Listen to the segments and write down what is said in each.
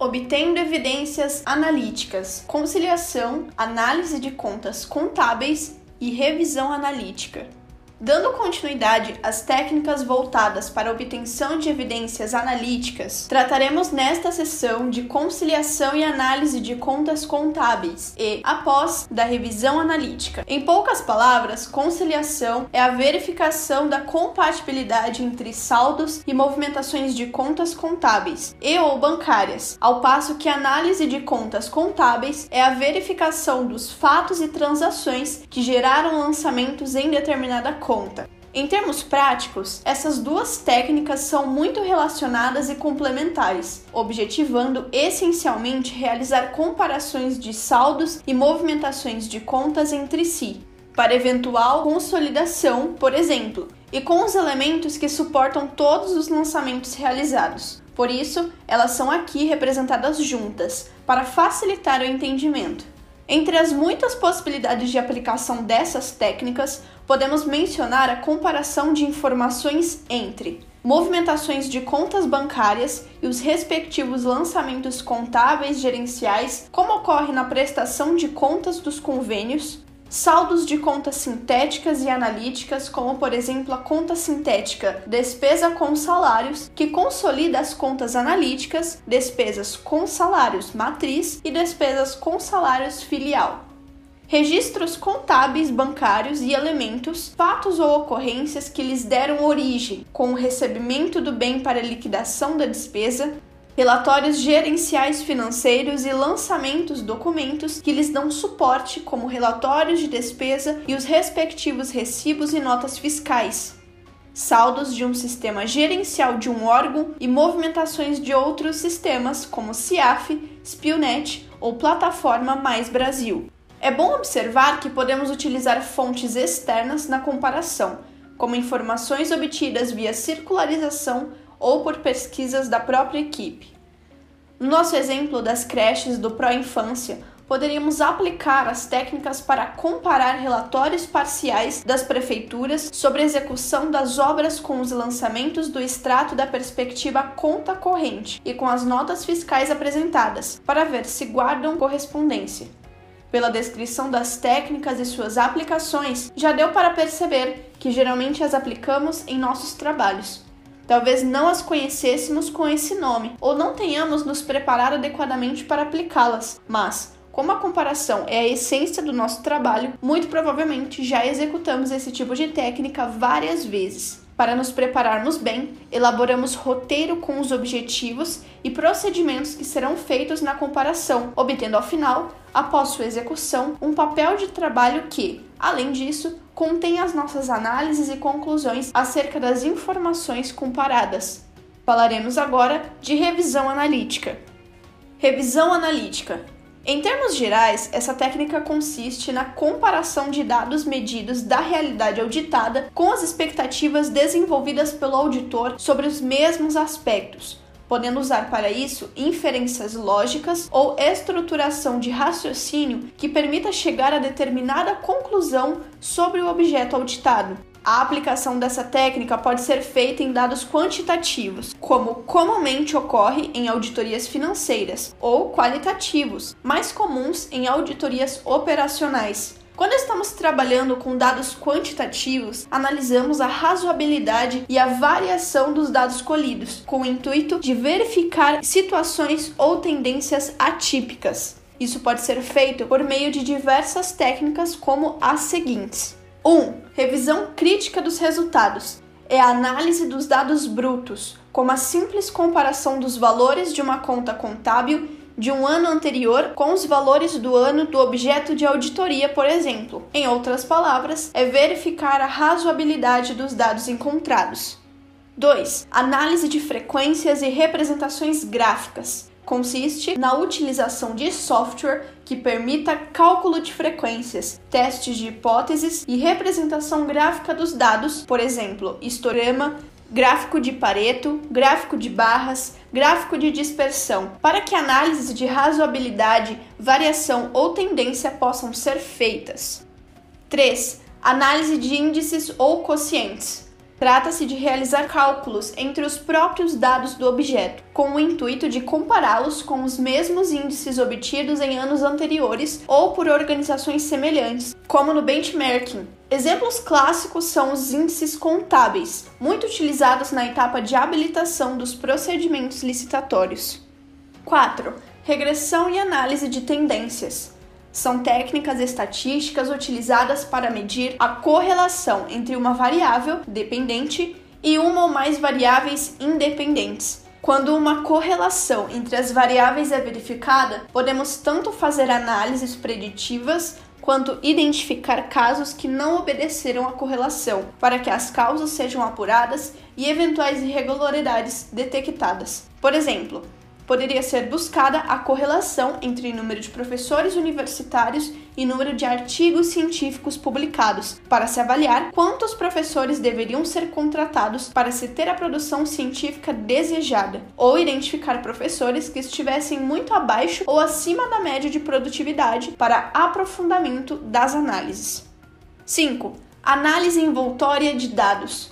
obtendo evidências analíticas, conciliação, análise de contas contábeis e revisão analítica. Dando continuidade às técnicas voltadas para a obtenção de evidências analíticas, trataremos nesta sessão de conciliação e análise de contas contábeis e, após, da revisão analítica. Em poucas palavras, conciliação é a verificação da compatibilidade entre saldos e movimentações de contas contábeis e ou bancárias, ao passo que análise de contas contábeis é a verificação dos fatos e transações que geraram lançamentos em determinada conta conta. Em termos práticos, essas duas técnicas são muito relacionadas e complementares, objetivando essencialmente realizar comparações de saldos e movimentações de contas entre si, para eventual consolidação, por exemplo, e com os elementos que suportam todos os lançamentos realizados. Por isso, elas são aqui representadas juntas, para facilitar o entendimento. Entre as muitas possibilidades de aplicação dessas técnicas, podemos mencionar a comparação de informações entre movimentações de contas bancárias e os respectivos lançamentos contábeis gerenciais, como ocorre na prestação de contas dos convênios, saldos de contas sintéticas e analíticas, como por exemplo a conta sintética despesa com salários, que consolida as contas analíticas, despesas com salários matriz e despesas com salários filial. Registros contábeis bancários e elementos, fatos ou ocorrências que lhes deram origem, com o recebimento do bem para liquidação da despesa, relatórios gerenciais financeiros e lançamentos documentos que lhes dão suporte, como relatórios de despesa e os respectivos recibos e notas fiscais, saldos de um sistema gerencial de um órgão e movimentações de outros sistemas, como CIAF, Spionet ou Plataforma Mais Brasil. É bom observar que podemos utilizar fontes externas na comparação, como informações obtidas via circularização ou por pesquisas da própria equipe. No nosso exemplo das creches do Pró-Infância, poderíamos aplicar as técnicas para comparar relatórios parciais das prefeituras sobre a execução das obras com os lançamentos do extrato da perspectiva conta corrente e com as notas fiscais apresentadas, para ver se guardam correspondência. Pela descrição das técnicas e suas aplicações, já deu para perceber que geralmente as aplicamos em nossos trabalhos. Talvez não as conhecêssemos com esse nome ou não tenhamos nos preparado adequadamente para aplicá-las, mas como a comparação é a essência do nosso trabalho, muito provavelmente já executamos esse tipo de técnica várias vezes. Para nos prepararmos bem, elaboramos roteiro com os objetivos e procedimentos que serão feitos na comparação, obtendo ao final, após sua execução, um papel de trabalho que, além disso, contém as nossas análises e conclusões acerca das informações comparadas. Falaremos agora de revisão analítica. Revisão analítica em termos gerais, essa técnica consiste na comparação de dados medidos da realidade auditada com as expectativas desenvolvidas pelo auditor sobre os mesmos aspectos, podendo usar para isso inferências lógicas ou estruturação de raciocínio que permita chegar a determinada conclusão sobre o objeto auditado. A aplicação dessa técnica pode ser feita em dados quantitativos, como comumente ocorre em auditorias financeiras, ou qualitativos, mais comuns em auditorias operacionais. Quando estamos trabalhando com dados quantitativos, analisamos a razoabilidade e a variação dos dados colhidos, com o intuito de verificar situações ou tendências atípicas. Isso pode ser feito por meio de diversas técnicas, como as seguintes: 1. Um, revisão crítica dos resultados. É a análise dos dados brutos, como a simples comparação dos valores de uma conta contábil de um ano anterior com os valores do ano do objeto de auditoria, por exemplo. Em outras palavras, é verificar a razoabilidade dos dados encontrados. 2. Análise de frequências e representações gráficas consiste na utilização de software que permita cálculo de frequências, testes de hipóteses e representação gráfica dos dados, por exemplo, histograma, gráfico de Pareto, gráfico de barras, gráfico de dispersão, para que análises de razoabilidade, variação ou tendência possam ser feitas. 3. Análise de índices ou quocientes Trata-se de realizar cálculos entre os próprios dados do objeto, com o intuito de compará-los com os mesmos índices obtidos em anos anteriores ou por organizações semelhantes, como no benchmarking. Exemplos clássicos são os índices contábeis, muito utilizados na etapa de habilitação dos procedimentos licitatórios. 4. Regressão e análise de tendências são técnicas estatísticas utilizadas para medir a correlação entre uma variável dependente e uma ou mais variáveis independentes. Quando uma correlação entre as variáveis é verificada, podemos tanto fazer análises preditivas quanto identificar casos que não obedeceram à correlação, para que as causas sejam apuradas e eventuais irregularidades detectadas. Por exemplo, poderia ser buscada a correlação entre número de professores universitários e número de artigos científicos publicados, para se avaliar quantos professores deveriam ser contratados para se ter a produção científica desejada, ou identificar professores que estivessem muito abaixo ou acima da média de produtividade para aprofundamento das análises. 5. Análise envoltória de dados.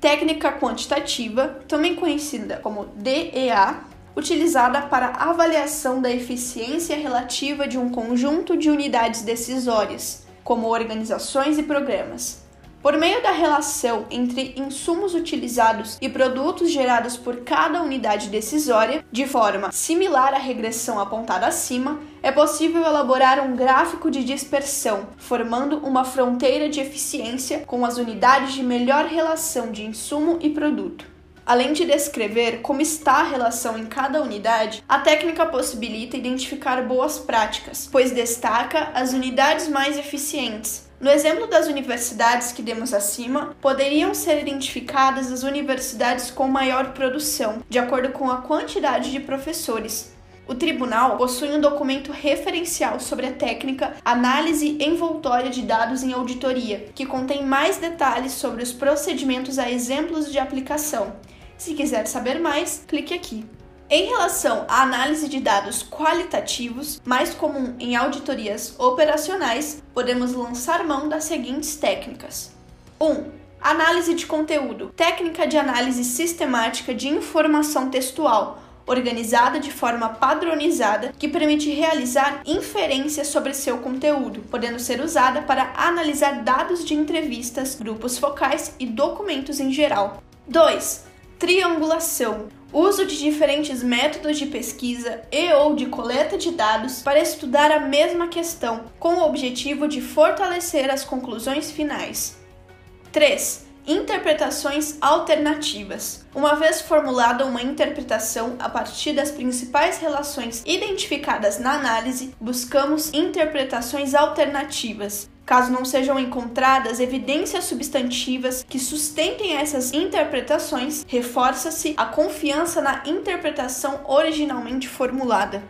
Técnica quantitativa, também conhecida como DEA, utilizada para avaliação da eficiência relativa de um conjunto de unidades decisórias, como organizações e programas. Por meio da relação entre insumos utilizados e produtos gerados por cada unidade decisória, de forma similar à regressão apontada acima, é possível elaborar um gráfico de dispersão, formando uma fronteira de eficiência com as unidades de melhor relação de insumo e produto. Além de descrever como está a relação em cada unidade, a técnica possibilita identificar boas práticas, pois destaca as unidades mais eficientes. No exemplo das universidades que demos acima, poderiam ser identificadas as universidades com maior produção, de acordo com a quantidade de professores, o tribunal possui um documento referencial sobre a técnica Análise Envoltória de Dados em Auditoria, que contém mais detalhes sobre os procedimentos a exemplos de aplicação. Se quiser saber mais, clique aqui. Em relação à análise de dados qualitativos, mais comum em auditorias operacionais, podemos lançar mão das seguintes técnicas: 1. Um, análise de conteúdo técnica de análise sistemática de informação textual, organizada de forma padronizada, que permite realizar inferências sobre seu conteúdo, podendo ser usada para analisar dados de entrevistas, grupos focais e documentos em geral. 2 triangulação, uso de diferentes métodos de pesquisa e ou de coleta de dados para estudar a mesma questão, com o objetivo de fortalecer as conclusões finais. 3. Interpretações alternativas. Uma vez formulada uma interpretação a partir das principais relações identificadas na análise, buscamos interpretações alternativas, Caso não sejam encontradas evidências substantivas que sustentem essas interpretações, reforça-se a confiança na interpretação originalmente formulada.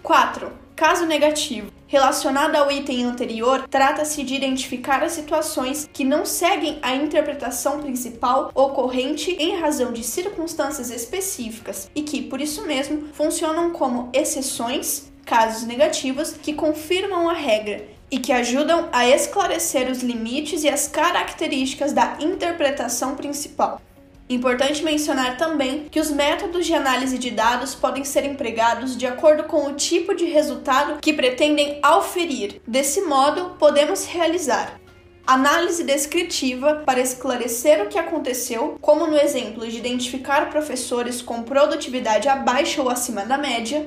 4. Caso negativo. Relacionado ao item anterior, trata-se de identificar as situações que não seguem a interpretação principal ocorrente em razão de circunstâncias específicas e que, por isso mesmo, funcionam como exceções, casos negativos, que confirmam a regra e que ajudam a esclarecer os limites e as características da interpretação principal. Importante mencionar também que os métodos de análise de dados podem ser empregados de acordo com o tipo de resultado que pretendem auferir. Desse modo, podemos realizar análise descritiva para esclarecer o que aconteceu, como no exemplo de identificar professores com produtividade abaixo ou acima da média,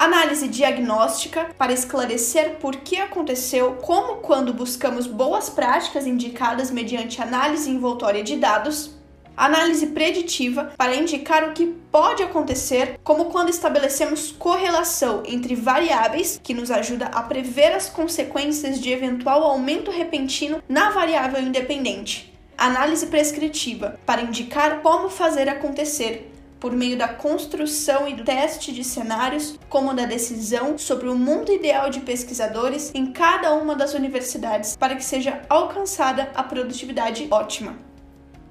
análise diagnóstica para esclarecer por que aconteceu, como quando buscamos boas práticas indicadas mediante análise envoltória de dados, análise preditiva para indicar o que pode acontecer, como quando estabelecemos correlação entre variáveis, que nos ajuda a prever as consequências de eventual aumento repentino na variável independente. Análise prescritiva para indicar como fazer acontecer, por meio da construção e do teste de cenários, como da decisão sobre o mundo ideal de pesquisadores em cada uma das universidades para que seja alcançada a produtividade ótima.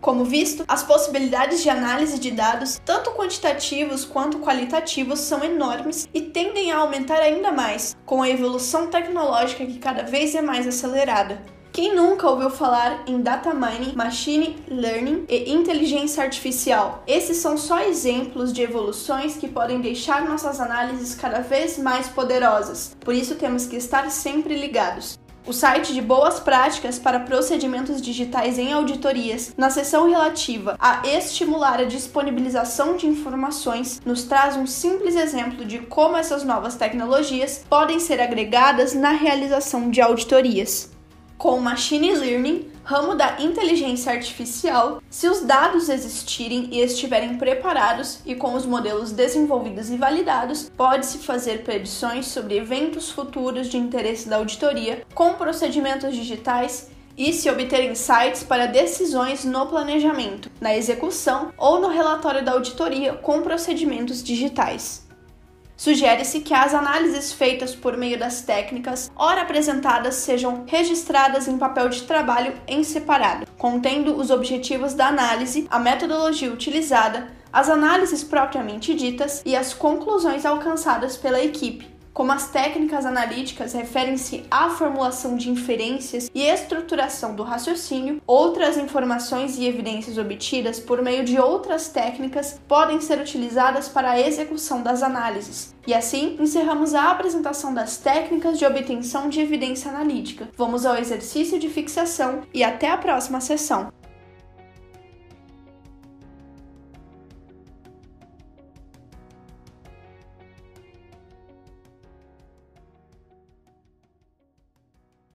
Como visto, as possibilidades de análise de dados, tanto quantitativos quanto qualitativos, são enormes e tendem a aumentar ainda mais com a evolução tecnológica que cada vez é mais acelerada. Quem nunca ouviu falar em data mining, machine learning e inteligência artificial? Esses são só exemplos de evoluções que podem deixar nossas análises cada vez mais poderosas. Por isso temos que estar sempre ligados. O site de boas práticas para procedimentos digitais em auditorias, na seção relativa a estimular a disponibilização de informações, nos traz um simples exemplo de como essas novas tecnologias podem ser agregadas na realização de auditorias com Machine Learning, ramo da inteligência artificial, se os dados existirem e estiverem preparados e com os modelos desenvolvidos e validados, pode-se fazer predições sobre eventos futuros de interesse da auditoria com procedimentos digitais e se obter insights para decisões no planejamento, na execução ou no relatório da auditoria com procedimentos digitais. Sugere-se que as análises feitas por meio das técnicas, ora apresentadas, sejam registradas em papel de trabalho em separado, contendo os objetivos da análise, a metodologia utilizada, as análises propriamente ditas e as conclusões alcançadas pela equipe, como as técnicas analíticas referem-se à formulação de inferências e estruturação do raciocínio, outras informações e evidências obtidas por meio de outras técnicas podem ser utilizadas para a execução das análises. E assim, encerramos a apresentação das técnicas de obtenção de evidência analítica. Vamos ao exercício de fixação e até a próxima sessão.